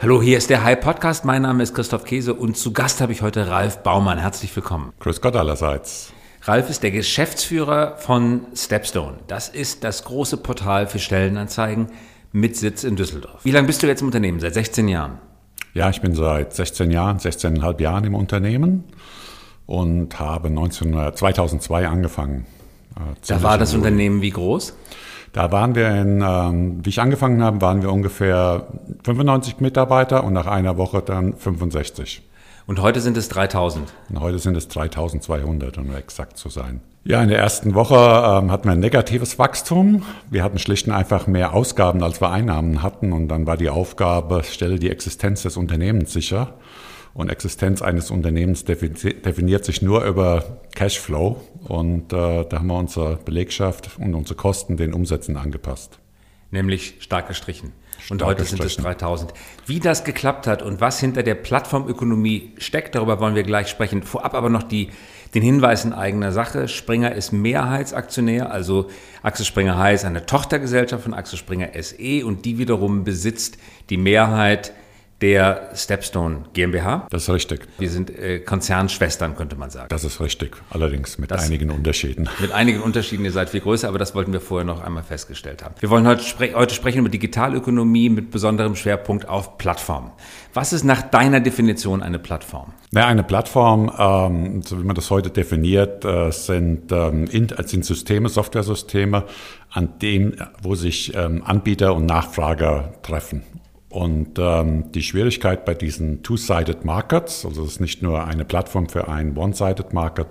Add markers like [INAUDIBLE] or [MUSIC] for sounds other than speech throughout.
Hallo, hier ist der High Podcast. Mein Name ist Christoph Käse und zu Gast habe ich heute Ralf Baumann. Herzlich willkommen. Grüß Gott allerseits. Ralf ist der Geschäftsführer von Stepstone. Das ist das große Portal für Stellenanzeigen mit Sitz in Düsseldorf. Wie lange bist du jetzt im Unternehmen? Seit 16 Jahren? Ja, ich bin seit 16 Jahren, 16,5 Jahren im Unternehmen und habe 19, 2002 angefangen. Äh, da war das Unternehmen wie groß? Da waren wir in, ähm, wie ich angefangen habe, waren wir ungefähr 95 Mitarbeiter und nach einer Woche dann 65. Und heute sind es 3000? Und heute sind es 3200, um exakt zu sein. Ja, in der ersten Woche ähm, hatten wir ein negatives Wachstum. Wir hatten schlicht und einfach mehr Ausgaben, als wir Einnahmen hatten. Und dann war die Aufgabe, stelle die Existenz des Unternehmens sicher. Und Existenz eines Unternehmens definiert sich nur über Cashflow. Und äh, da haben wir unsere Belegschaft und unsere Kosten den Umsätzen angepasst. Nämlich stark gestrichen. Und heute sind es 3000. Wie das geklappt hat und was hinter der Plattformökonomie steckt, darüber wollen wir gleich sprechen. Vorab aber noch die, den Hinweis in eigener Sache. Springer ist Mehrheitsaktionär, also Axel Springer heißt eine Tochtergesellschaft von Axel Springer SE und die wiederum besitzt die Mehrheit der Stepstone GmbH. Das ist richtig. Wir sind äh, Konzernschwestern, könnte man sagen. Das ist richtig, allerdings mit das, einigen Unterschieden. [LAUGHS] Mit einigen Unterschieden, ihr seid viel größer, aber das wollten wir vorher noch einmal festgestellt haben. Wir wollen heute, spre heute sprechen über Digitalökonomie mit besonderem Schwerpunkt auf Plattformen. Was ist nach deiner Definition eine Plattform? Na, eine Plattform, ähm, so wie man das heute definiert, äh, sind, ähm, sind Systeme, Softwaresysteme, an dem, wo sich ähm, Anbieter und Nachfrager treffen. Und ähm, die Schwierigkeit bei diesen Two-Sided Markets, also es ist nicht nur eine Plattform für einen One-Sided Market,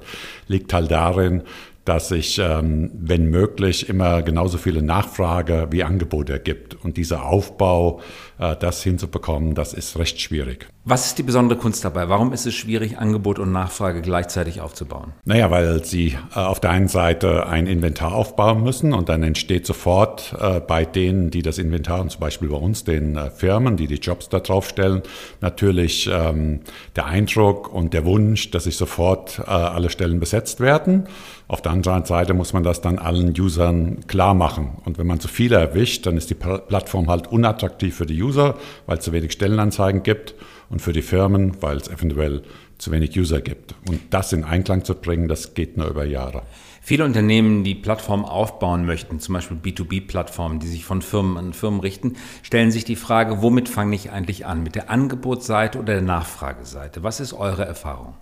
liegt halt darin, dass sich, ähm, wenn möglich, immer genauso viele Nachfrage wie Angebote ergibt. Und dieser Aufbau, äh, das hinzubekommen, das ist recht schwierig. Was ist die besondere Kunst dabei? Warum ist es schwierig, Angebot und Nachfrage gleichzeitig aufzubauen? Naja, weil Sie äh, auf der einen Seite ein Inventar aufbauen müssen und dann entsteht sofort äh, bei denen, die das Inventar, und zum Beispiel bei uns, den äh, Firmen, die die Jobs da drauf stellen, natürlich ähm, der Eindruck und der Wunsch, dass sich sofort äh, alle Stellen besetzt werden. Auf der anderen Seite muss man das dann allen Usern klar machen. Und wenn man zu viele erwischt, dann ist die Plattform halt unattraktiv für die User, weil es zu wenig Stellenanzeigen gibt und für die Firmen, weil es eventuell zu wenig User gibt. Und das in Einklang zu bringen, das geht nur über Jahre. Viele Unternehmen, die Plattformen aufbauen möchten, zum Beispiel B2B-Plattformen, die sich von Firmen an Firmen richten, stellen sich die Frage, womit fange ich eigentlich an? Mit der Angebotsseite oder der Nachfrageseite? Was ist eure Erfahrung?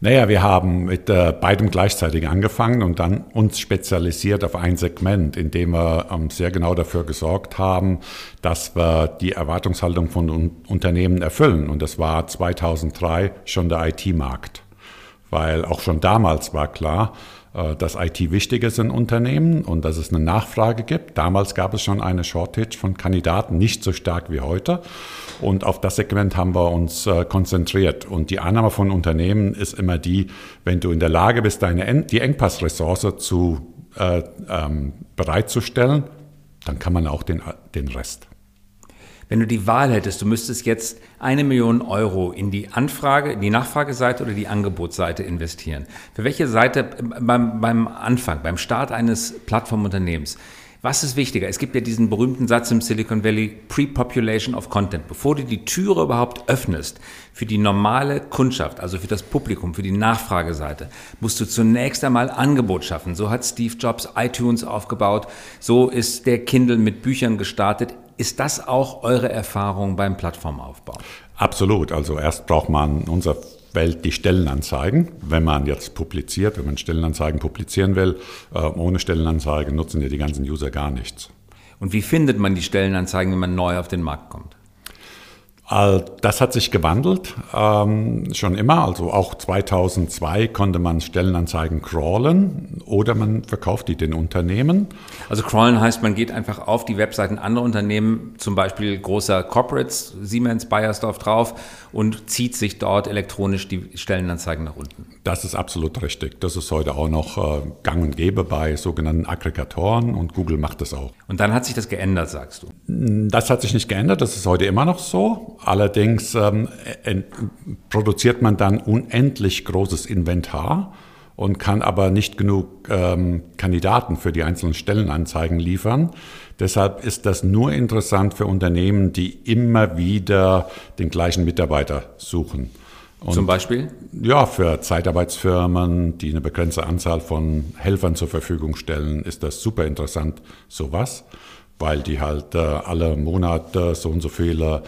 Naja, wir haben mit äh, beidem gleichzeitig angefangen und dann uns spezialisiert auf ein Segment, indem wir ähm, sehr genau dafür gesorgt haben, dass wir die Erwartungshaltung von un Unternehmen erfüllen. Und das war 2003 schon der IT-Markt. Weil auch schon damals war klar, dass IT wichtig ist in Unternehmen und dass es eine Nachfrage gibt. Damals gab es schon eine Shortage von Kandidaten, nicht so stark wie heute. Und auf das Segment haben wir uns äh, konzentriert. Und die Annahme von Unternehmen ist immer die, wenn du in der Lage bist, deine, die Engpassressource äh, ähm, bereitzustellen, dann kann man auch den, den Rest. Wenn du die Wahl hättest, du müsstest jetzt eine Million Euro in die Anfrage, in die Nachfrageseite oder die Angebotsseite investieren. Für welche Seite beim, beim Anfang, beim Start eines Plattformunternehmens was ist wichtiger? Es gibt ja diesen berühmten Satz im Silicon Valley, Pre-Population of Content. Bevor du die Türe überhaupt öffnest für die normale Kundschaft, also für das Publikum, für die Nachfrageseite, musst du zunächst einmal Angebot schaffen. So hat Steve Jobs iTunes aufgebaut. So ist der Kindle mit Büchern gestartet. Ist das auch eure Erfahrung beim Plattformaufbau? Absolut. Also erst braucht man unser Welt die Stellenanzeigen. Wenn man jetzt publiziert, wenn man Stellenanzeigen publizieren will, äh, ohne Stellenanzeigen nutzen ja die ganzen User gar nichts. Und wie findet man die Stellenanzeigen, wenn man neu auf den Markt kommt? Das hat sich gewandelt, ähm, schon immer. Also auch 2002 konnte man Stellenanzeigen crawlen oder man verkauft die den Unternehmen. Also crawlen heißt, man geht einfach auf die Webseiten anderer Unternehmen, zum Beispiel großer Corporates, Siemens, Bayersdorf drauf und zieht sich dort elektronisch die Stellenanzeigen nach unten. Das ist absolut richtig. Das ist heute auch noch äh, gang und gäbe bei sogenannten Aggregatoren und Google macht das auch. Und dann hat sich das geändert, sagst du? Das hat sich nicht geändert, das ist heute immer noch so. Allerdings ähm, produziert man dann unendlich großes Inventar und kann aber nicht genug ähm, Kandidaten für die einzelnen Stellenanzeigen liefern. Deshalb ist das nur interessant für Unternehmen, die immer wieder den gleichen Mitarbeiter suchen. Und Zum Beispiel? Ja, für Zeitarbeitsfirmen, die eine begrenzte Anzahl von Helfern zur Verfügung stellen, ist das super interessant, sowas, weil die halt äh, alle Monate so und so viele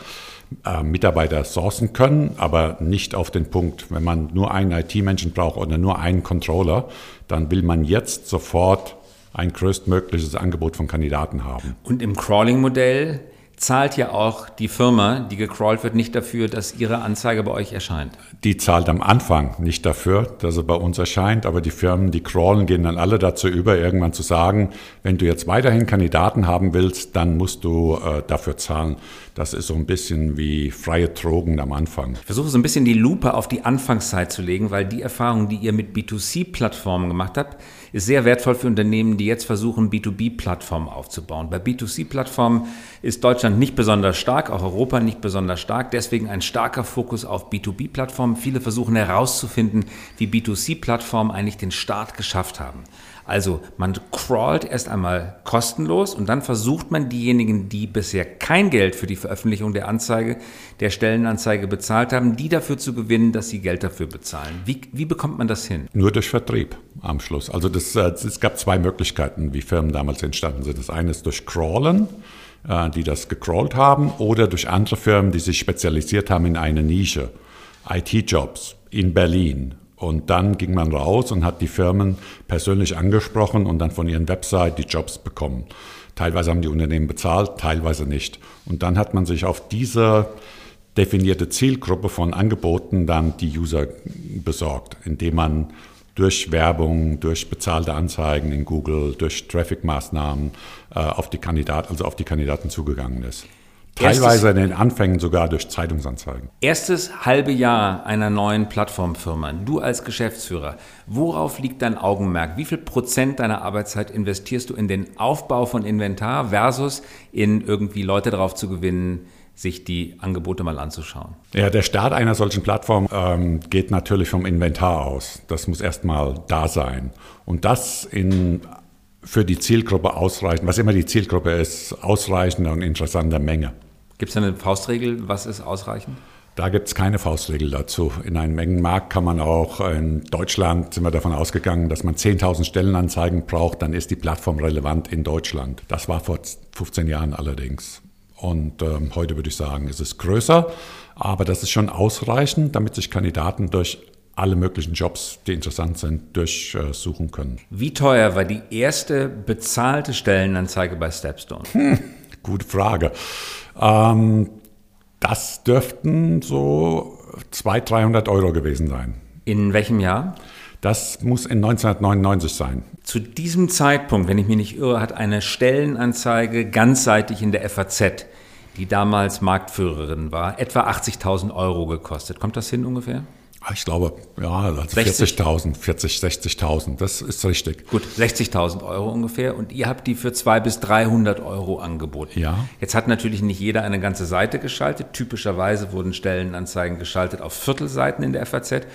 äh, Mitarbeiter sourcen können, aber nicht auf den Punkt. Wenn man nur einen IT-Menschen braucht oder nur einen Controller, dann will man jetzt sofort ein größtmögliches Angebot von Kandidaten haben. Und im Crawling-Modell zahlt ja auch die Firma, die gecrawlt wird, nicht dafür, dass ihre Anzeige bei euch erscheint. Die zahlt am Anfang nicht dafür, dass sie bei uns erscheint, aber die Firmen, die crawlen, gehen dann alle dazu über, irgendwann zu sagen, wenn du jetzt weiterhin Kandidaten haben willst, dann musst du äh, dafür zahlen. Das ist so ein bisschen wie freie Drogen am Anfang. Ich versuche so ein bisschen die Lupe auf die Anfangszeit zu legen, weil die Erfahrung, die ihr mit B2C-Plattformen gemacht habt, ist sehr wertvoll für Unternehmen, die jetzt versuchen, B2B-Plattformen aufzubauen. Bei B2C-Plattformen ist Deutschland nicht besonders stark, auch Europa nicht besonders stark. Deswegen ein starker Fokus auf B2B-Plattformen. Viele versuchen herauszufinden, wie B2C-Plattformen eigentlich den Start geschafft haben. Also man crawlt erst einmal kostenlos und dann versucht man diejenigen, die bisher kein Geld für die Veröffentlichung der Anzeige, der Stellenanzeige bezahlt haben, die dafür zu gewinnen, dass sie Geld dafür bezahlen. Wie, wie bekommt man das hin? Nur durch Vertrieb am Schluss. Also das, äh, es gab zwei Möglichkeiten, wie Firmen damals entstanden sind. Das eine ist durch Crawlen äh, die das gecrawlt haben, oder durch andere Firmen, die sich spezialisiert haben in eine Nische. IT-Jobs in Berlin, und dann ging man raus und hat die Firmen persönlich angesprochen und dann von ihren Website die Jobs bekommen. Teilweise haben die Unternehmen bezahlt, teilweise nicht. Und dann hat man sich auf diese definierte Zielgruppe von Angeboten dann die User besorgt, indem man durch Werbung, durch bezahlte Anzeigen in Google, durch Traffic-Maßnahmen äh, auf die Kandidaten, also auf die Kandidaten zugegangen ist. Teilweise in den Anfängen sogar durch Zeitungsanzeigen. Erstes halbe Jahr einer neuen Plattformfirma. Du als Geschäftsführer, worauf liegt dein Augenmerk? Wie viel Prozent deiner Arbeitszeit investierst du in den Aufbau von Inventar versus in irgendwie Leute darauf zu gewinnen, sich die Angebote mal anzuschauen? Ja, der Start einer solchen Plattform ähm, geht natürlich vom Inventar aus. Das muss erstmal da sein. Und das in für die Zielgruppe ausreichend, was immer die Zielgruppe ist, ausreichende und interessante Menge. Gibt es eine Faustregel, was ist ausreichend? Da gibt es keine Faustregel dazu. In einem Mengenmarkt kann man auch, in Deutschland sind wir davon ausgegangen, dass man 10.000 Stellenanzeigen braucht, dann ist die Plattform relevant in Deutschland. Das war vor 15 Jahren allerdings. Und ähm, heute würde ich sagen, ist es größer, aber das ist schon ausreichend, damit sich Kandidaten durch alle möglichen Jobs, die interessant sind, durchsuchen können. Wie teuer war die erste bezahlte Stellenanzeige bei Stepstone? Hm, gute Frage. Ähm, das dürften so 200, 300 Euro gewesen sein. In welchem Jahr? Das muss in 1999 sein. Zu diesem Zeitpunkt, wenn ich mich nicht irre, hat eine Stellenanzeige ganzseitig in der FAZ, die damals Marktführerin war, etwa 80.000 Euro gekostet. Kommt das hin ungefähr? Ah, ich glaube, ja, also 40.000, 40, 60.000, das ist richtig. Gut, 60.000 Euro ungefähr und ihr habt die für 200 bis 300 Euro angeboten. Ja. Jetzt hat natürlich nicht jeder eine ganze Seite geschaltet. Typischerweise wurden Stellenanzeigen geschaltet auf Viertelseiten in der FAZ.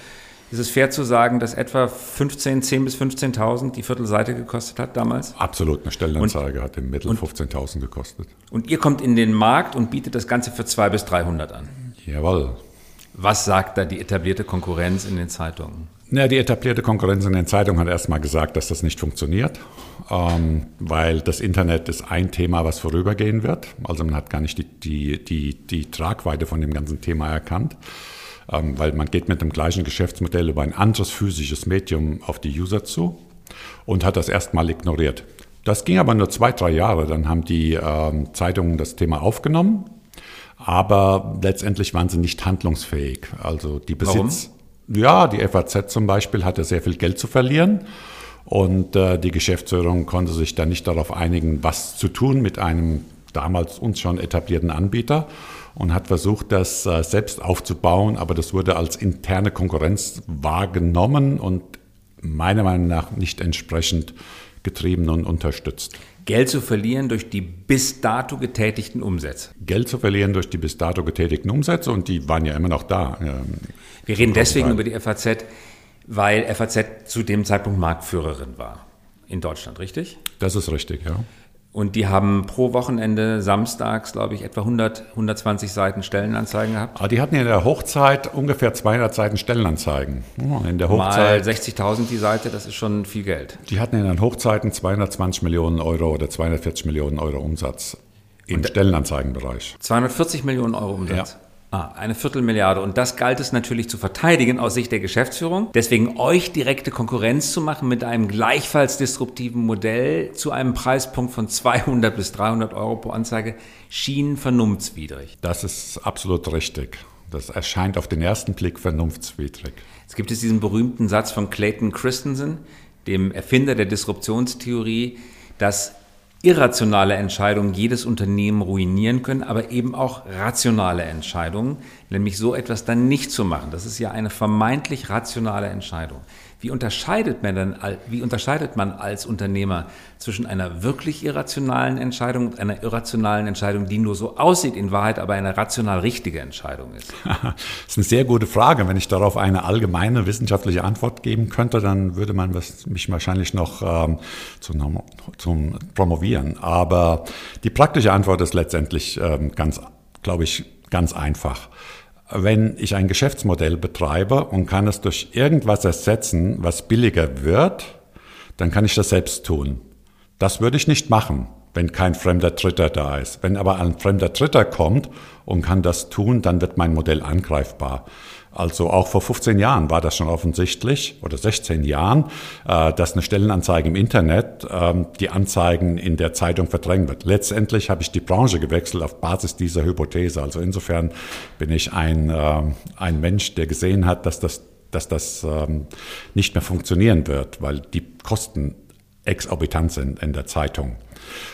Ist es fair zu sagen, dass etwa 15, 10 bis 15.000 die Viertelseite gekostet hat damals? Absolut, eine Stellenanzeige und, hat im Mittel 15.000 gekostet. Und ihr kommt in den Markt und bietet das Ganze für 200 bis 300 an? Jawohl. Was sagt da die etablierte Konkurrenz in den Zeitungen? Ja, die etablierte Konkurrenz in den Zeitungen hat erstmal gesagt, dass das nicht funktioniert, ähm, weil das Internet ist ein Thema, was vorübergehen wird. Also man hat gar nicht die, die, die, die Tragweite von dem ganzen Thema erkannt, ähm, weil man geht mit dem gleichen Geschäftsmodell über ein anderes physisches Medium auf die User zu und hat das erstmal ignoriert. Das ging aber nur zwei, drei Jahre. Dann haben die ähm, Zeitungen das Thema aufgenommen aber letztendlich waren sie nicht handlungsfähig. Also die Besitz. Warum? Ja, die FAZ zum Beispiel hatte sehr viel Geld zu verlieren. Und äh, die Geschäftsführung konnte sich dann nicht darauf einigen, was zu tun mit einem damals uns schon etablierten Anbieter und hat versucht, das äh, selbst aufzubauen, aber das wurde als interne Konkurrenz wahrgenommen und meiner Meinung nach nicht entsprechend getrieben und unterstützt. Geld zu verlieren durch die bis dato getätigten Umsätze. Geld zu verlieren durch die bis dato getätigten Umsätze und die waren ja immer noch da. Wir reden deswegen über die FAZ, weil FAZ zu dem Zeitpunkt Marktführerin war in Deutschland, richtig? Das ist richtig, ja. Und die haben pro Wochenende samstags, glaube ich, etwa 100, 120 Seiten Stellenanzeigen gehabt. Aber ah, die hatten ja in der Hochzeit ungefähr 200 Seiten Stellenanzeigen. In der Hochzeit. Mal 60.000 die Seite, das ist schon viel Geld. Die hatten in den Hochzeiten 220 Millionen Euro oder 240 Millionen Euro Umsatz im Stellenanzeigenbereich. 240 Millionen Euro Umsatz. Ja. Ah, eine Viertelmilliarde. Und das galt es natürlich zu verteidigen aus Sicht der Geschäftsführung. Deswegen euch direkte Konkurrenz zu machen mit einem gleichfalls disruptiven Modell zu einem Preispunkt von 200 bis 300 Euro pro Anzeige schien vernunftswidrig. Das ist absolut richtig. Das erscheint auf den ersten Blick vernunftswidrig. Es gibt es diesen berühmten Satz von Clayton Christensen, dem Erfinder der Disruptionstheorie, dass irrationale Entscheidungen jedes Unternehmen ruinieren können, aber eben auch rationale Entscheidungen, nämlich so etwas dann nicht zu machen. Das ist ja eine vermeintlich rationale Entscheidung. Wie unterscheidet man denn, wie unterscheidet man als Unternehmer zwischen einer wirklich irrationalen Entscheidung und einer irrationalen Entscheidung, die nur so aussieht, in Wahrheit aber eine rational richtige Entscheidung ist? [LAUGHS] das ist eine sehr gute Frage. Wenn ich darauf eine allgemeine wissenschaftliche Antwort geben könnte, dann würde man mich wahrscheinlich noch ähm, zum, zum promovieren. Aber die praktische Antwort ist letztendlich ähm, ganz, glaube ich, ganz einfach wenn ich ein Geschäftsmodell betreibe und kann es durch irgendwas ersetzen, was billiger wird, dann kann ich das selbst tun. Das würde ich nicht machen, wenn kein fremder Dritter da ist. Wenn aber ein fremder Dritter kommt und kann das tun, dann wird mein Modell angreifbar. Also auch vor 15 Jahren war das schon offensichtlich oder 16 Jahren, äh, dass eine Stellenanzeige im Internet ähm, die Anzeigen in der Zeitung verdrängen wird. Letztendlich habe ich die Branche gewechselt auf Basis dieser Hypothese. Also insofern bin ich ein, äh, ein Mensch, der gesehen hat, dass das, dass das ähm, nicht mehr funktionieren wird, weil die Kosten exorbitant sind in der Zeitung.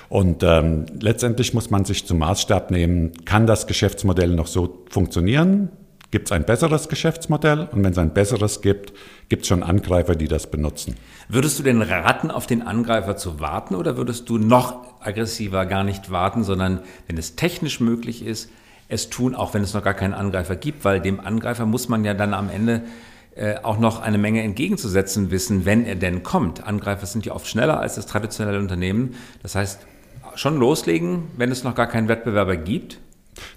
Und ähm, letztendlich muss man sich zum Maßstab nehmen, kann das Geschäftsmodell noch so funktionieren? Gibt es ein besseres Geschäftsmodell? Und wenn es ein besseres gibt, gibt es schon Angreifer, die das benutzen. Würdest du denn raten, auf den Angreifer zu warten oder würdest du noch aggressiver gar nicht warten, sondern wenn es technisch möglich ist, es tun, auch wenn es noch gar keinen Angreifer gibt, weil dem Angreifer muss man ja dann am Ende äh, auch noch eine Menge entgegenzusetzen wissen, wenn er denn kommt. Angreifer sind ja oft schneller als das traditionelle Unternehmen. Das heißt, schon loslegen, wenn es noch gar keinen Wettbewerber gibt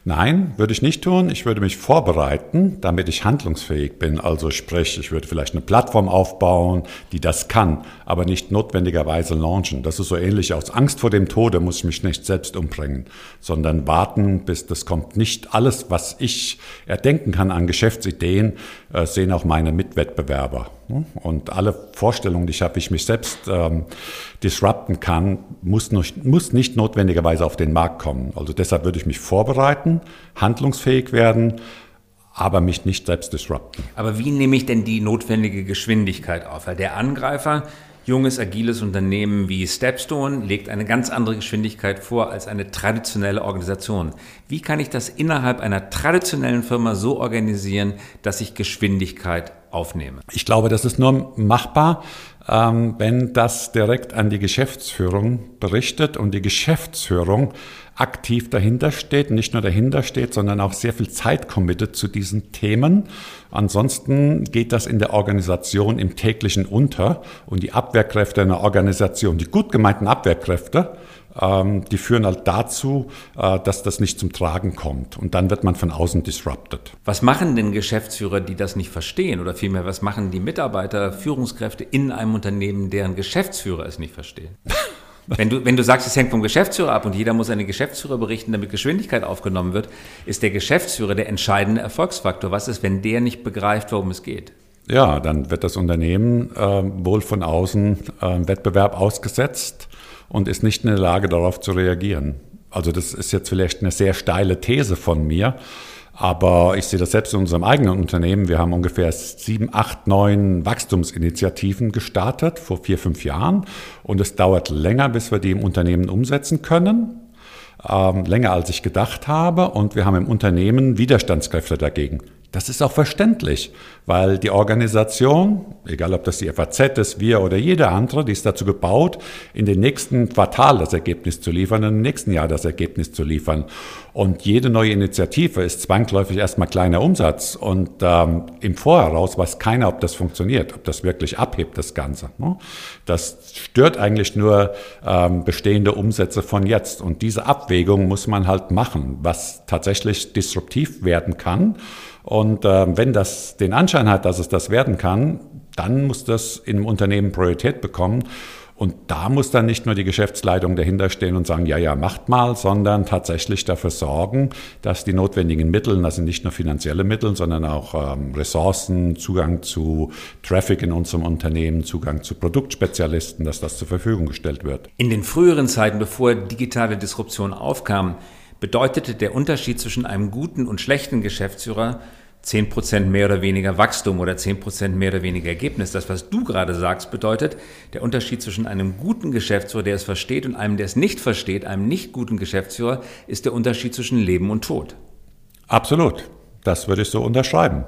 Nein, würde ich nicht tun. Ich würde mich vorbereiten, damit ich handlungsfähig bin. Also sprich, ich würde vielleicht eine Plattform aufbauen, die das kann, aber nicht notwendigerweise launchen. Das ist so ähnlich aus Angst vor dem Tode muss ich mich nicht selbst umbringen, sondern warten, bis das kommt. Nicht alles, was ich erdenken kann an Geschäftsideen, äh, sehen auch meine Mitwettbewerber. Und alle Vorstellungen, die ich habe, wie ich mich selbst ähm, disrupten kann, muss, nicht, muss nicht notwendigerweise auf den Markt kommen. Also deshalb würde ich mich vorbereiten, handlungsfähig werden, aber mich nicht selbst disrupten. Aber wie nehme ich denn die notwendige Geschwindigkeit auf? Weil der Angreifer junges, agiles Unternehmen wie Stepstone legt eine ganz andere Geschwindigkeit vor als eine traditionelle Organisation. Wie kann ich das innerhalb einer traditionellen Firma so organisieren, dass ich Geschwindigkeit aufnehme? Ich glaube, das ist nur machbar, ähm, wenn das direkt an die Geschäftsführung berichtet und die Geschäftsführung aktiv dahinter steht, nicht nur dahinter steht, sondern auch sehr viel Zeit committet zu diesen Themen. Ansonsten geht das in der Organisation im täglichen unter und die Abwehrkräfte einer Organisation, die gut gemeinten Abwehrkräfte, ähm, die führen halt dazu, äh, dass das nicht zum Tragen kommt. Und dann wird man von außen disrupted. Was machen denn Geschäftsführer, die das nicht verstehen? Oder vielmehr, was machen die Mitarbeiter, Führungskräfte in einem Unternehmen, deren Geschäftsführer es nicht verstehen? [LAUGHS] Wenn du, wenn du sagst, es hängt vom Geschäftsführer ab und jeder muss eine Geschäftsführer berichten, damit Geschwindigkeit aufgenommen wird, ist der Geschäftsführer der entscheidende Erfolgsfaktor. Was ist, wenn der nicht begreift, worum es geht? Ja, dann wird das Unternehmen äh, wohl von außen äh, Wettbewerb ausgesetzt und ist nicht in der Lage, darauf zu reagieren. Also das ist jetzt vielleicht eine sehr steile These von mir. Aber ich sehe das selbst in unserem eigenen Unternehmen. Wir haben ungefähr sieben, acht, neun Wachstumsinitiativen gestartet vor vier, fünf Jahren. Und es dauert länger, bis wir die im Unternehmen umsetzen können. Ähm, länger als ich gedacht habe. Und wir haben im Unternehmen Widerstandskräfte dagegen. Das ist auch verständlich, weil die Organisation, egal ob das die FAZ ist, wir oder jeder andere, die ist dazu gebaut, in den nächsten Quartal das Ergebnis zu liefern, im nächsten Jahr das Ergebnis zu liefern. Und jede neue Initiative ist zwangsläufig erstmal kleiner Umsatz. Und ähm, im Vorheraus weiß keiner, ob das funktioniert, ob das wirklich abhebt, das Ganze. Ne? Das stört eigentlich nur ähm, bestehende Umsätze von jetzt. Und diese Abwägung muss man halt machen, was tatsächlich disruptiv werden kann. Und äh, wenn das den Anschein hat, dass es das werden kann, dann muss das im Unternehmen Priorität bekommen. Und da muss dann nicht nur die Geschäftsleitung dahinter stehen und sagen, ja, ja, macht mal, sondern tatsächlich dafür sorgen, dass die notwendigen Mittel, das sind nicht nur finanzielle Mittel, sondern auch ähm, Ressourcen, Zugang zu Traffic in unserem Unternehmen, Zugang zu Produktspezialisten, dass das zur Verfügung gestellt wird. In den früheren Zeiten, bevor digitale Disruption aufkam, bedeutete der Unterschied zwischen einem guten und schlechten Geschäftsführer 10% mehr oder weniger Wachstum oder 10% mehr oder weniger Ergebnis. Das, was du gerade sagst, bedeutet, der Unterschied zwischen einem guten Geschäftsführer, der es versteht, und einem, der es nicht versteht, einem nicht guten Geschäftsführer, ist der Unterschied zwischen Leben und Tod. Absolut. Das würde ich so unterschreiben.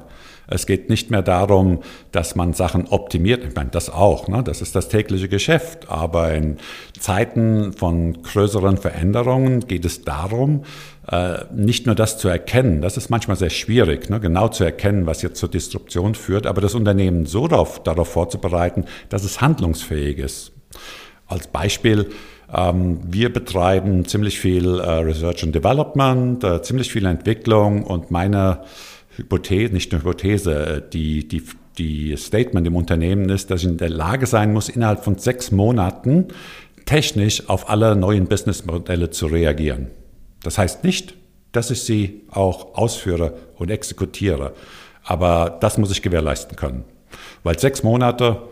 Es geht nicht mehr darum, dass man Sachen optimiert. Ich meine, das auch, ne? das ist das tägliche Geschäft. Aber in Zeiten von größeren Veränderungen geht es darum, äh, nicht nur das zu erkennen, das ist manchmal sehr schwierig, ne? genau zu erkennen, was jetzt zur Disruption führt, aber das Unternehmen so darauf, darauf vorzubereiten, dass es handlungsfähig ist. Als Beispiel, ähm, wir betreiben ziemlich viel äh, Research and Development, äh, ziemlich viel Entwicklung und meine Hypothese, nicht nur Hypothese, äh, die, die, die Statement im Unternehmen ist, dass ich in der Lage sein muss, innerhalb von sechs Monaten technisch auf alle neuen Businessmodelle zu reagieren. Das heißt nicht, dass ich sie auch ausführe und exekutiere, aber das muss ich gewährleisten können. Weil sechs Monate,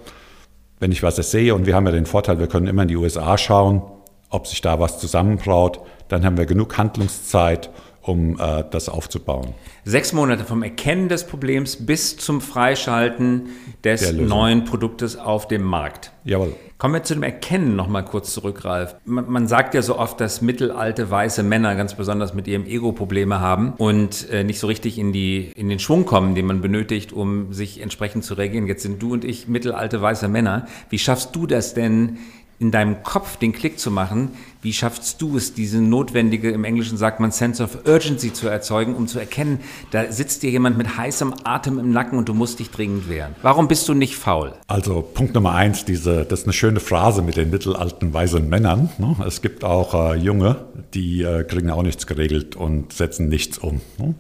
wenn ich was sehe, und wir haben ja den Vorteil, wir können immer in die USA schauen, ob sich da was zusammenbraut, dann haben wir genug Handlungszeit, um äh, das aufzubauen. Sechs Monate vom Erkennen des Problems bis zum Freischalten des neuen Produktes auf dem Markt. Jawohl. Kommen wir zu dem Erkennen noch mal kurz zurück, Ralf. Man, man sagt ja so oft, dass mittelalte weiße Männer ganz besonders mit ihrem Ego Probleme haben und äh, nicht so richtig in, die, in den Schwung kommen, den man benötigt, um sich entsprechend zu reagieren. Jetzt sind du und ich mittelalte weiße Männer. Wie schaffst du das denn, in deinem Kopf den Klick zu machen, wie schaffst du es, diese notwendige, im Englischen sagt man Sense of Urgency zu erzeugen, um zu erkennen, da sitzt dir jemand mit heißem Atem im Nacken und du musst dich dringend wehren. Warum bist du nicht faul? Also Punkt Nummer eins, diese, das ist eine schöne Phrase mit den mittelalten weisen Männern. Ne? Es gibt auch äh, Junge, die äh, kriegen auch nichts geregelt und setzen nichts um. Ne?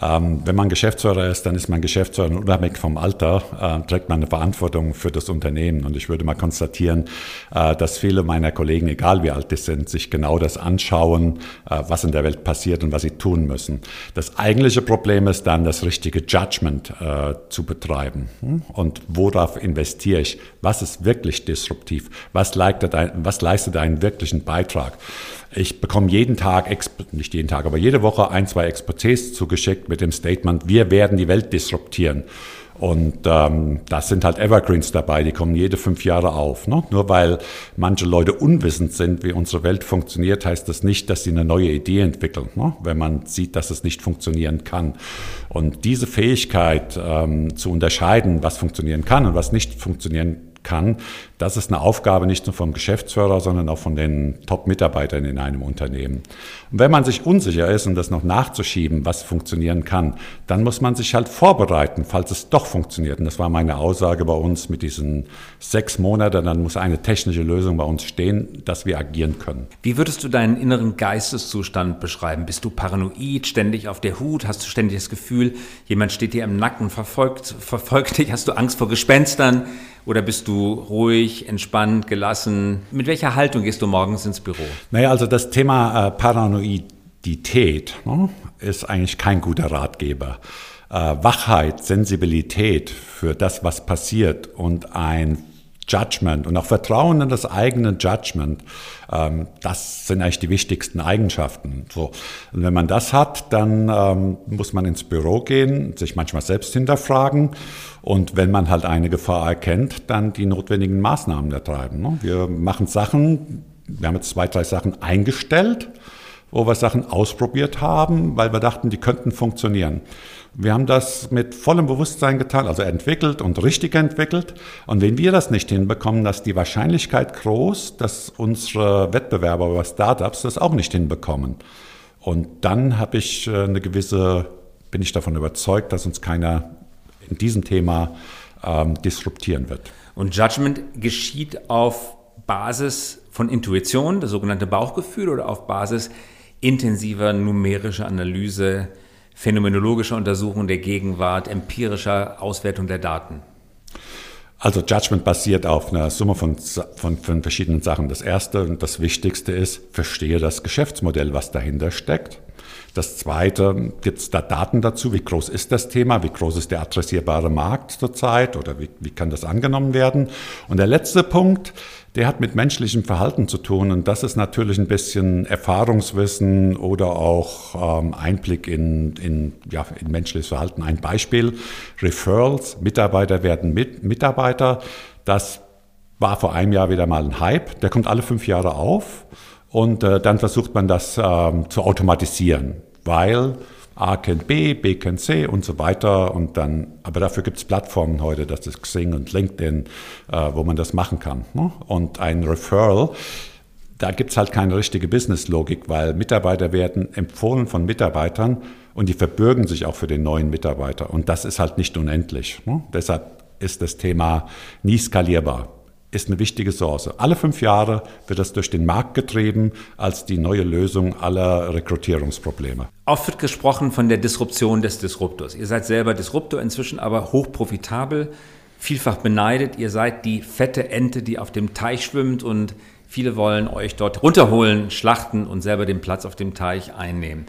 Ähm, wenn man Geschäftsführer ist, dann ist man Geschäftsführer und unabhängig vom Alter äh, trägt man eine Verantwortung für das Unternehmen. Und ich würde mal konstatieren, äh, dass viele meiner Kollegen, egal wie alt die sind, sich genau das anschauen, äh, was in der Welt passiert und was sie tun müssen. Das eigentliche Problem ist dann, das richtige Judgment äh, zu betreiben. Hm? Und worauf investiere ich? Was ist wirklich disruptiv? Was leistet, ein, was leistet einen wirklichen Beitrag? Ich bekomme jeden Tag, nicht jeden Tag, aber jede Woche ein, zwei Exposés zugeschickt mit dem Statement, wir werden die Welt disruptieren. Und ähm, das sind halt Evergreens dabei, die kommen jede fünf Jahre auf. Ne? Nur weil manche Leute unwissend sind, wie unsere Welt funktioniert, heißt das nicht, dass sie eine neue Idee entwickeln, ne? wenn man sieht, dass es nicht funktionieren kann. Und diese Fähigkeit ähm, zu unterscheiden, was funktionieren kann und was nicht funktionieren kann. Das ist eine Aufgabe nicht nur vom Geschäftsführer, sondern auch von den Top-Mitarbeitern in einem Unternehmen. Und wenn man sich unsicher ist, um das noch nachzuschieben, was funktionieren kann, dann muss man sich halt vorbereiten, falls es doch funktioniert. Und das war meine Aussage bei uns mit diesen sechs Monaten. Dann muss eine technische Lösung bei uns stehen, dass wir agieren können. Wie würdest du deinen inneren Geisteszustand beschreiben? Bist du paranoid, ständig auf der Hut? Hast du ständig das Gefühl, jemand steht dir im Nacken, verfolgt, verfolgt dich? Hast du Angst vor Gespenstern? Oder bist du ruhig, entspannt, gelassen? Mit welcher Haltung gehst du morgens ins Büro? Naja, also das Thema äh, Paranoidität ne, ist eigentlich kein guter Ratgeber. Äh, Wachheit, Sensibilität für das, was passiert und ein Judgment und auch Vertrauen in das eigene Judgment, ähm, das sind eigentlich die wichtigsten Eigenschaften. So. Und wenn man das hat, dann ähm, muss man ins Büro gehen, sich manchmal selbst hinterfragen und wenn man halt eine Gefahr erkennt, dann die notwendigen Maßnahmen ertreiben. Ne? Wir machen Sachen, wir haben jetzt zwei, drei Sachen eingestellt, wo wir Sachen ausprobiert haben, weil wir dachten, die könnten funktionieren. Wir haben das mit vollem Bewusstsein getan, also entwickelt und richtig entwickelt. Und wenn wir das nicht hinbekommen, ist die Wahrscheinlichkeit groß, dass unsere Wettbewerber oder Startups das auch nicht hinbekommen. Und dann habe ich äh, eine gewisse, bin ich davon überzeugt, dass uns keiner in diesem Thema ähm, disruptieren wird. Und Judgment geschieht auf Basis von Intuition, das sogenannte Bauchgefühl, oder auf Basis intensiver numerischer Analyse, phänomenologischer Untersuchung der Gegenwart, empirischer Auswertung der Daten? Also Judgment basiert auf einer Summe von, von, von verschiedenen Sachen. Das erste und das wichtigste ist, verstehe das Geschäftsmodell, was dahinter steckt. Das zweite, gibt es da Daten dazu? Wie groß ist das Thema? Wie groß ist der adressierbare Markt zurzeit? Oder wie, wie kann das angenommen werden? Und der letzte Punkt, der hat mit menschlichem Verhalten zu tun. Und das ist natürlich ein bisschen Erfahrungswissen oder auch ähm, Einblick in, in, ja, in menschliches Verhalten. Ein Beispiel, Referrals, Mitarbeiter werden mit, Mitarbeiter. Das war vor einem Jahr wieder mal ein Hype. Der kommt alle fünf Jahre auf. Und äh, dann versucht man das ähm, zu automatisieren, weil A kennt B, B kennt C und so weiter. Und dann, aber dafür gibt es Plattformen heute, das ist Xing und LinkedIn, äh, wo man das machen kann. Ne? Und ein Referral, da gibt es halt keine richtige Businesslogik, weil Mitarbeiter werden empfohlen von Mitarbeitern und die verbürgen sich auch für den neuen Mitarbeiter. Und das ist halt nicht unendlich. Ne? Deshalb ist das Thema nie skalierbar ist eine wichtige Source. Alle fünf Jahre wird das durch den Markt getrieben als die neue Lösung aller Rekrutierungsprobleme. Oft wird gesprochen von der Disruption des Disruptors. Ihr seid selber Disruptor, inzwischen aber hochprofitabel, vielfach beneidet. Ihr seid die fette Ente, die auf dem Teich schwimmt und viele wollen euch dort runterholen, schlachten und selber den Platz auf dem Teich einnehmen.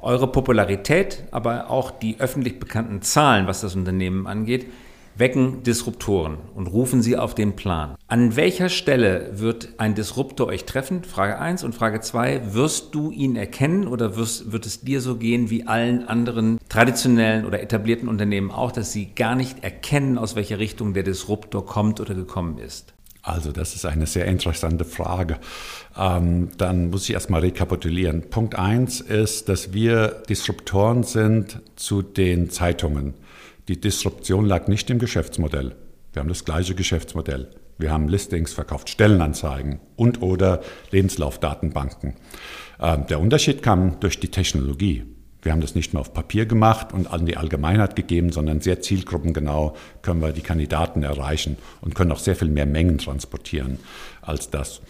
Eure Popularität, aber auch die öffentlich bekannten Zahlen, was das Unternehmen angeht, wecken Disruptoren und rufen sie auf den Plan. An welcher Stelle wird ein Disruptor euch treffen? Frage 1 und Frage 2, wirst du ihn erkennen oder wirst, wird es dir so gehen wie allen anderen traditionellen oder etablierten Unternehmen auch, dass sie gar nicht erkennen, aus welcher Richtung der Disruptor kommt oder gekommen ist? Also das ist eine sehr interessante Frage. Ähm, dann muss ich erstmal rekapitulieren. Punkt 1 ist, dass wir Disruptoren sind zu den Zeitungen. Die Disruption lag nicht im Geschäftsmodell. Wir haben das gleiche Geschäftsmodell. Wir haben Listings verkauft, Stellenanzeigen und oder Lebenslaufdatenbanken. Ähm, der Unterschied kam durch die Technologie. Wir haben das nicht mehr auf Papier gemacht und an die Allgemeinheit gegeben, sondern sehr zielgruppengenau können wir die Kandidaten erreichen und können auch sehr viel mehr Mengen transportieren als das.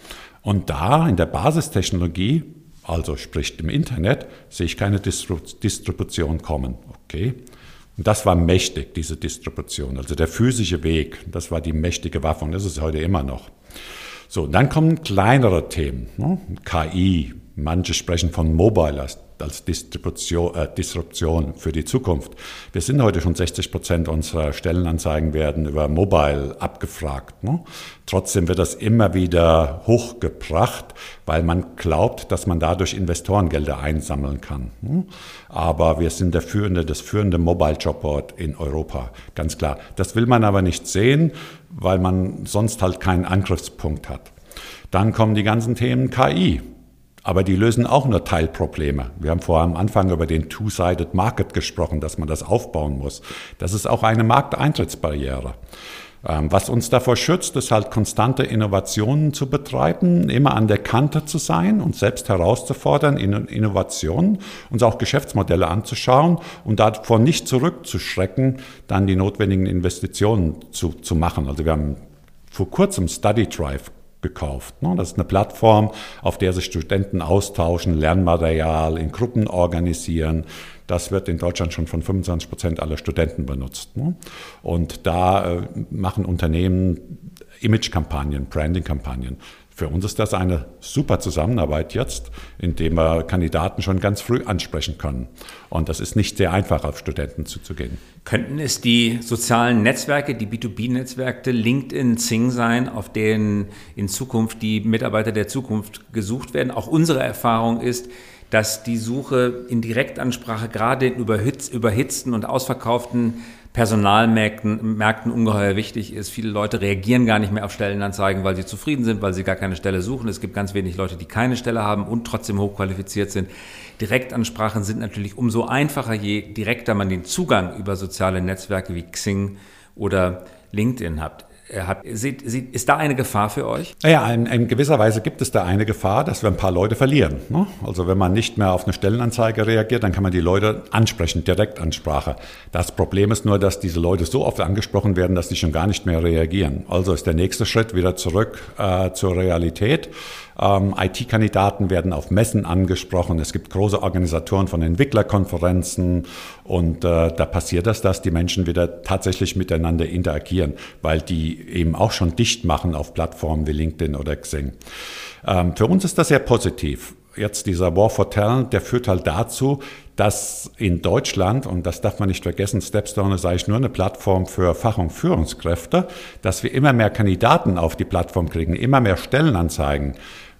Und da in der Basistechnologie, also sprich im Internet, sehe ich keine Distribution kommen. Okay, und das war mächtig, diese Distribution. Also der physische Weg, das war die mächtige Waffe und das ist heute immer noch. So, dann kommen kleinere Themen. Ne? KI, manche sprechen von Mobile als Distribution, äh, Disruption für die Zukunft. Wir sind heute schon 60 Prozent unserer Stellenanzeigen werden über Mobile abgefragt. Ne? Trotzdem wird das immer wieder hochgebracht, weil man glaubt, dass man dadurch Investorengelder einsammeln kann. Ne? Aber wir sind der führende, das führende Mobile Jobboard in Europa, ganz klar. Das will man aber nicht sehen, weil man sonst halt keinen Angriffspunkt hat. Dann kommen die ganzen Themen KI. Aber die lösen auch nur Teilprobleme. Wir haben vorher am Anfang über den Two-Sided Market gesprochen, dass man das aufbauen muss. Das ist auch eine Markteintrittsbarriere. Ähm, was uns davor schützt, ist halt konstante Innovationen zu betreiben, immer an der Kante zu sein und selbst herauszufordern in Innovationen, uns auch Geschäftsmodelle anzuschauen und davor nicht zurückzuschrecken, dann die notwendigen Investitionen zu, zu machen. Also wir haben vor kurzem Study Drive gekauft. Ne? Das ist eine Plattform, auf der sich Studenten austauschen, Lernmaterial in Gruppen organisieren. Das wird in Deutschland schon von 25 Prozent aller Studenten benutzt. Ne? Und da äh, machen Unternehmen Image-Kampagnen, Branding-Kampagnen. Für uns ist das eine super Zusammenarbeit jetzt, indem wir Kandidaten schon ganz früh ansprechen können. Und das ist nicht sehr einfach, auf Studenten zuzugehen. Könnten es die sozialen Netzwerke, die B2B-Netzwerke, LinkedIn, Zing sein, auf denen in Zukunft die Mitarbeiter der Zukunft gesucht werden? Auch unsere Erfahrung ist, dass die Suche in Direktansprache gerade in überhitzten und ausverkauften Personalmärkten Märkten ungeheuer wichtig ist. Viele Leute reagieren gar nicht mehr auf Stellenanzeigen, weil sie zufrieden sind, weil sie gar keine Stelle suchen. Es gibt ganz wenig Leute, die keine Stelle haben und trotzdem hochqualifiziert sind. Direktansprachen sind natürlich umso einfacher, je direkter man den Zugang über soziale Netzwerke wie Xing oder LinkedIn hat. Hat. Ist da eine Gefahr für euch? Ja, in, in, gewisser Weise gibt es da eine Gefahr, dass wir ein paar Leute verlieren. Ne? Also wenn man nicht mehr auf eine Stellenanzeige reagiert, dann kann man die Leute ansprechen, Direktansprache. Das Problem ist nur, dass diese Leute so oft angesprochen werden, dass sie schon gar nicht mehr reagieren. Also ist der nächste Schritt wieder zurück äh, zur Realität. Ähm, IT-Kandidaten werden auf Messen angesprochen. Es gibt große Organisatoren von Entwicklerkonferenzen und äh, da passiert das, dass die Menschen wieder tatsächlich miteinander interagieren, weil die eben auch schon dicht machen auf Plattformen wie LinkedIn oder Xing. Ähm, für uns ist das sehr positiv. Jetzt dieser War for Talent, der führt halt dazu, dass in Deutschland, und das darf man nicht vergessen, Stepstone ist eigentlich nur eine Plattform für Fach- und Führungskräfte, dass wir immer mehr Kandidaten auf die Plattform kriegen, immer mehr Stellenanzeigen.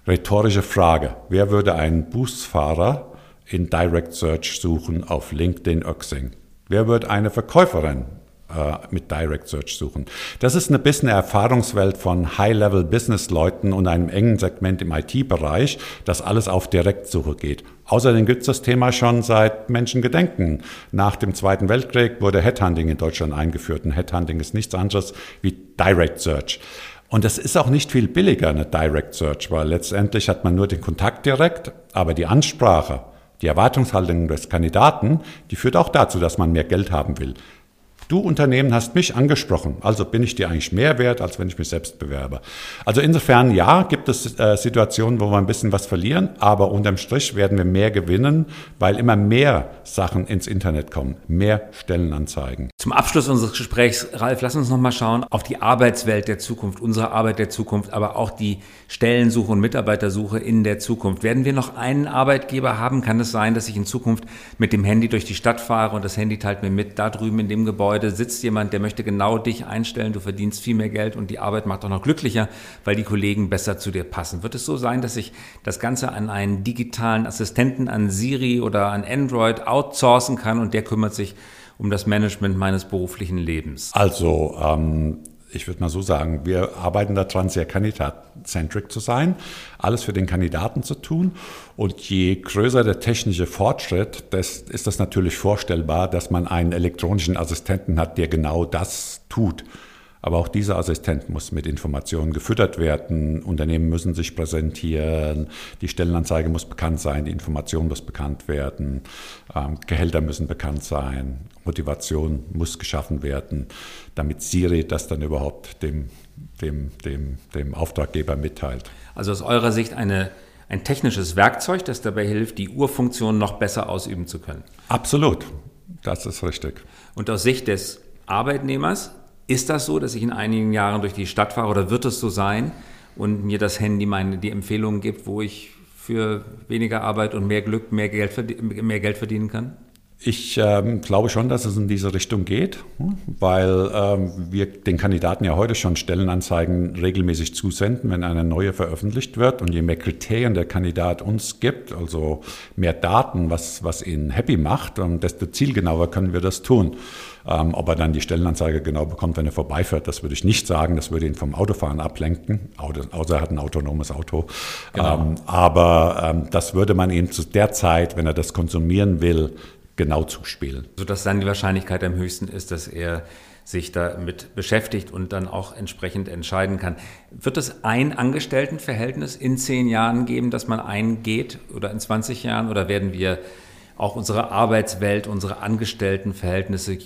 Rhetorische Frage. Wer würde einen Busfahrer in Direct Search suchen auf LinkedIn Oxing? Wer würde eine Verkäuferin äh, mit Direct Search suchen? Das ist ein bisschen eine Erfahrungswelt von High-Level-Business-Leuten und einem engen Segment im IT-Bereich, das alles auf Direktsuche geht. Außerdem gibt es das Thema schon seit Menschengedenken. Nach dem Zweiten Weltkrieg wurde Headhunting in Deutschland eingeführt. Und Headhunting ist nichts anderes wie Direct Search. Und das ist auch nicht viel billiger, eine Direct Search, weil letztendlich hat man nur den Kontakt direkt, aber die Ansprache, die Erwartungshaltung des Kandidaten, die führt auch dazu, dass man mehr Geld haben will. Du Unternehmen hast mich angesprochen, also bin ich dir eigentlich mehr wert, als wenn ich mich selbst bewerbe. Also insofern ja, gibt es äh, Situationen, wo wir ein bisschen was verlieren, aber unterm Strich werden wir mehr gewinnen, weil immer mehr Sachen ins Internet kommen, mehr Stellenanzeigen. Zum Abschluss unseres Gesprächs, Ralf, lass uns nochmal schauen auf die Arbeitswelt der Zukunft, unsere Arbeit der Zukunft, aber auch die Stellensuche und Mitarbeitersuche in der Zukunft. Werden wir noch einen Arbeitgeber haben? Kann es sein, dass ich in Zukunft mit dem Handy durch die Stadt fahre und das Handy teilt mir mit, da drüben in dem Gebäude Gebäude sitzt jemand, der möchte genau dich einstellen, du verdienst viel mehr Geld und die Arbeit macht auch noch glücklicher, weil die Kollegen besser zu dir passen. Wird es so sein, dass ich das Ganze an einen digitalen Assistenten, an Siri oder an Android outsourcen kann und der kümmert sich um das Management meines beruflichen Lebens? Also ähm, ich würde mal so sagen, wir arbeiten daran, sehr kandidat-centric zu sein, alles für den Kandidaten zu tun. Und je größer der technische Fortschritt, des, ist das natürlich vorstellbar, dass man einen elektronischen Assistenten hat, der genau das tut. Aber auch dieser Assistent muss mit Informationen gefüttert werden. Unternehmen müssen sich präsentieren. Die Stellenanzeige muss bekannt sein. Die Information muss bekannt werden. Ähm, Gehälter müssen bekannt sein. Motivation muss geschaffen werden, damit Siri das dann überhaupt dem, dem, dem, dem Auftraggeber mitteilt. Also aus eurer Sicht eine, ein technisches Werkzeug, das dabei hilft, die Urfunktion noch besser ausüben zu können. Absolut. Das ist richtig. Und aus Sicht des Arbeitnehmers ist das so, dass ich in einigen Jahren durch die Stadt fahre oder wird es so sein und mir das Handy meine, die Empfehlungen gibt, wo ich für weniger Arbeit und mehr Glück mehr Geld, mehr Geld verdienen kann? Ich ähm, glaube schon, dass es in diese Richtung geht, hm, weil ähm, wir den Kandidaten ja heute schon Stellenanzeigen regelmäßig zusenden, wenn eine neue veröffentlicht wird. Und je mehr Kriterien der Kandidat uns gibt, also mehr Daten, was, was ihn happy macht, desto zielgenauer können wir das tun. Ähm, ob er dann die Stellenanzeige genau bekommt, wenn er vorbeifährt, das würde ich nicht sagen. Das würde ihn vom Autofahren ablenken, außer er hat ein autonomes Auto. Genau. Ähm, aber ähm, das würde man ihm zu der Zeit, wenn er das konsumieren will, genau zuspielen. Sodass dann die Wahrscheinlichkeit am höchsten ist, dass er sich damit beschäftigt und dann auch entsprechend entscheiden kann. Wird es ein Angestelltenverhältnis in zehn Jahren geben, dass man eingeht oder in 20 Jahren oder werden wir auch unsere Arbeitswelt, unsere Angestelltenverhältnisse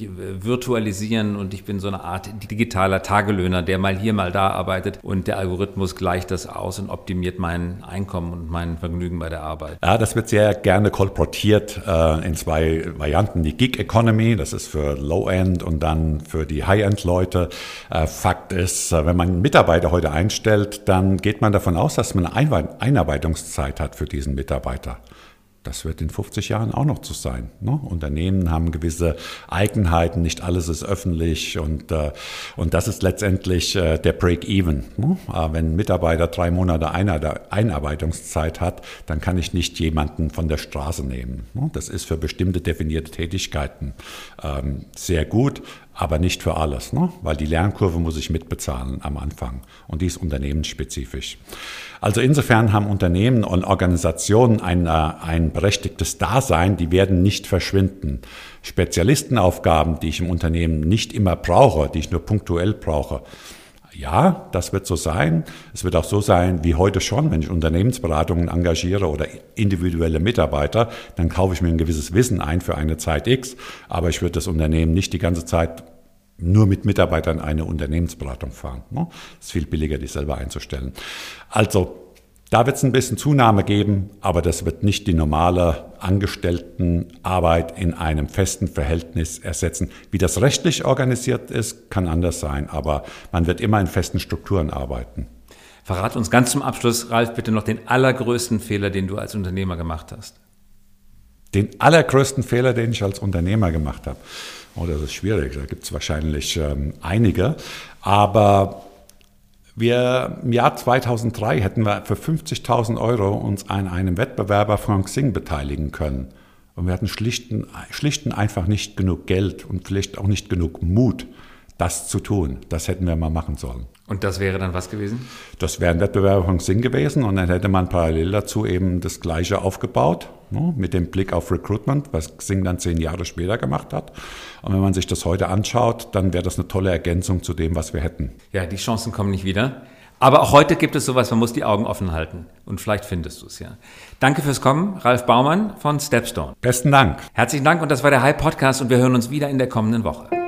virtualisieren und ich bin so eine Art digitaler Tagelöhner, der mal hier, mal da arbeitet und der Algorithmus gleicht das aus und optimiert mein Einkommen und mein Vergnügen bei der Arbeit. Ja, das wird sehr gerne kolportiert äh, in zwei Varianten. Die Gig Economy, das ist für Low-End und dann für die High-End-Leute. Äh, Fakt ist, äh, wenn man Mitarbeiter heute einstellt, dann geht man davon aus, dass man eine Einarbeitungszeit hat für diesen Mitarbeiter. Das wird in 50 Jahren auch noch zu sein. Ne? Unternehmen haben gewisse Eigenheiten, nicht alles ist öffentlich und, äh, und das ist letztendlich äh, der Break-Even. Ne? Äh, wenn ein Mitarbeiter drei Monate Einarbeitungszeit hat, dann kann ich nicht jemanden von der Straße nehmen. Ne? Das ist für bestimmte definierte Tätigkeiten ähm, sehr gut, aber nicht für alles, ne? weil die Lernkurve muss ich mitbezahlen am Anfang und die ist unternehmensspezifisch. Also insofern haben Unternehmen und Organisationen ein, äh, ein berechtigtes Dasein, die werden nicht verschwinden. Spezialistenaufgaben, die ich im Unternehmen nicht immer brauche, die ich nur punktuell brauche, Ja, das wird so sein. Es wird auch so sein wie heute schon, wenn ich Unternehmensberatungen engagiere oder individuelle Mitarbeiter, dann kaufe ich mir ein gewisses Wissen ein für eine Zeit X, aber ich würde das Unternehmen nicht die ganze Zeit nur mit Mitarbeitern eine Unternehmensberatung fahren. Ne? Es ist viel billiger, die selber einzustellen. Also da wird es ein bisschen Zunahme geben, aber das wird nicht die normale Angestelltenarbeit in einem festen Verhältnis ersetzen. Wie das rechtlich organisiert ist, kann anders sein, aber man wird immer in festen Strukturen arbeiten. Verrat uns ganz zum Abschluss, Ralf, bitte noch den allergrößten Fehler, den du als Unternehmer gemacht hast. Den allergrößten Fehler, den ich als Unternehmer gemacht habe. Oh, das ist schwierig, da gibt es wahrscheinlich ähm, einige. Aber wir im Jahr 2003 hätten wir für 50.000 Euro uns an einem Wettbewerber von Xing beteiligen können. Und wir hatten schlichten, schlichten einfach nicht genug Geld und vielleicht auch nicht genug Mut, das zu tun. Das hätten wir mal machen sollen. Und das wäre dann was gewesen? Das wäre ein Wettbewerb von Xing gewesen und dann hätte man parallel dazu eben das Gleiche aufgebaut, ne, mit dem Blick auf Recruitment, was Xing dann zehn Jahre später gemacht hat. Und wenn man sich das heute anschaut, dann wäre das eine tolle Ergänzung zu dem, was wir hätten. Ja, die Chancen kommen nicht wieder. Aber auch heute gibt es sowas, man muss die Augen offen halten. Und vielleicht findest du es ja. Danke fürs Kommen, Ralf Baumann von Stepstone. Besten Dank. Herzlichen Dank und das war der High Podcast und wir hören uns wieder in der kommenden Woche.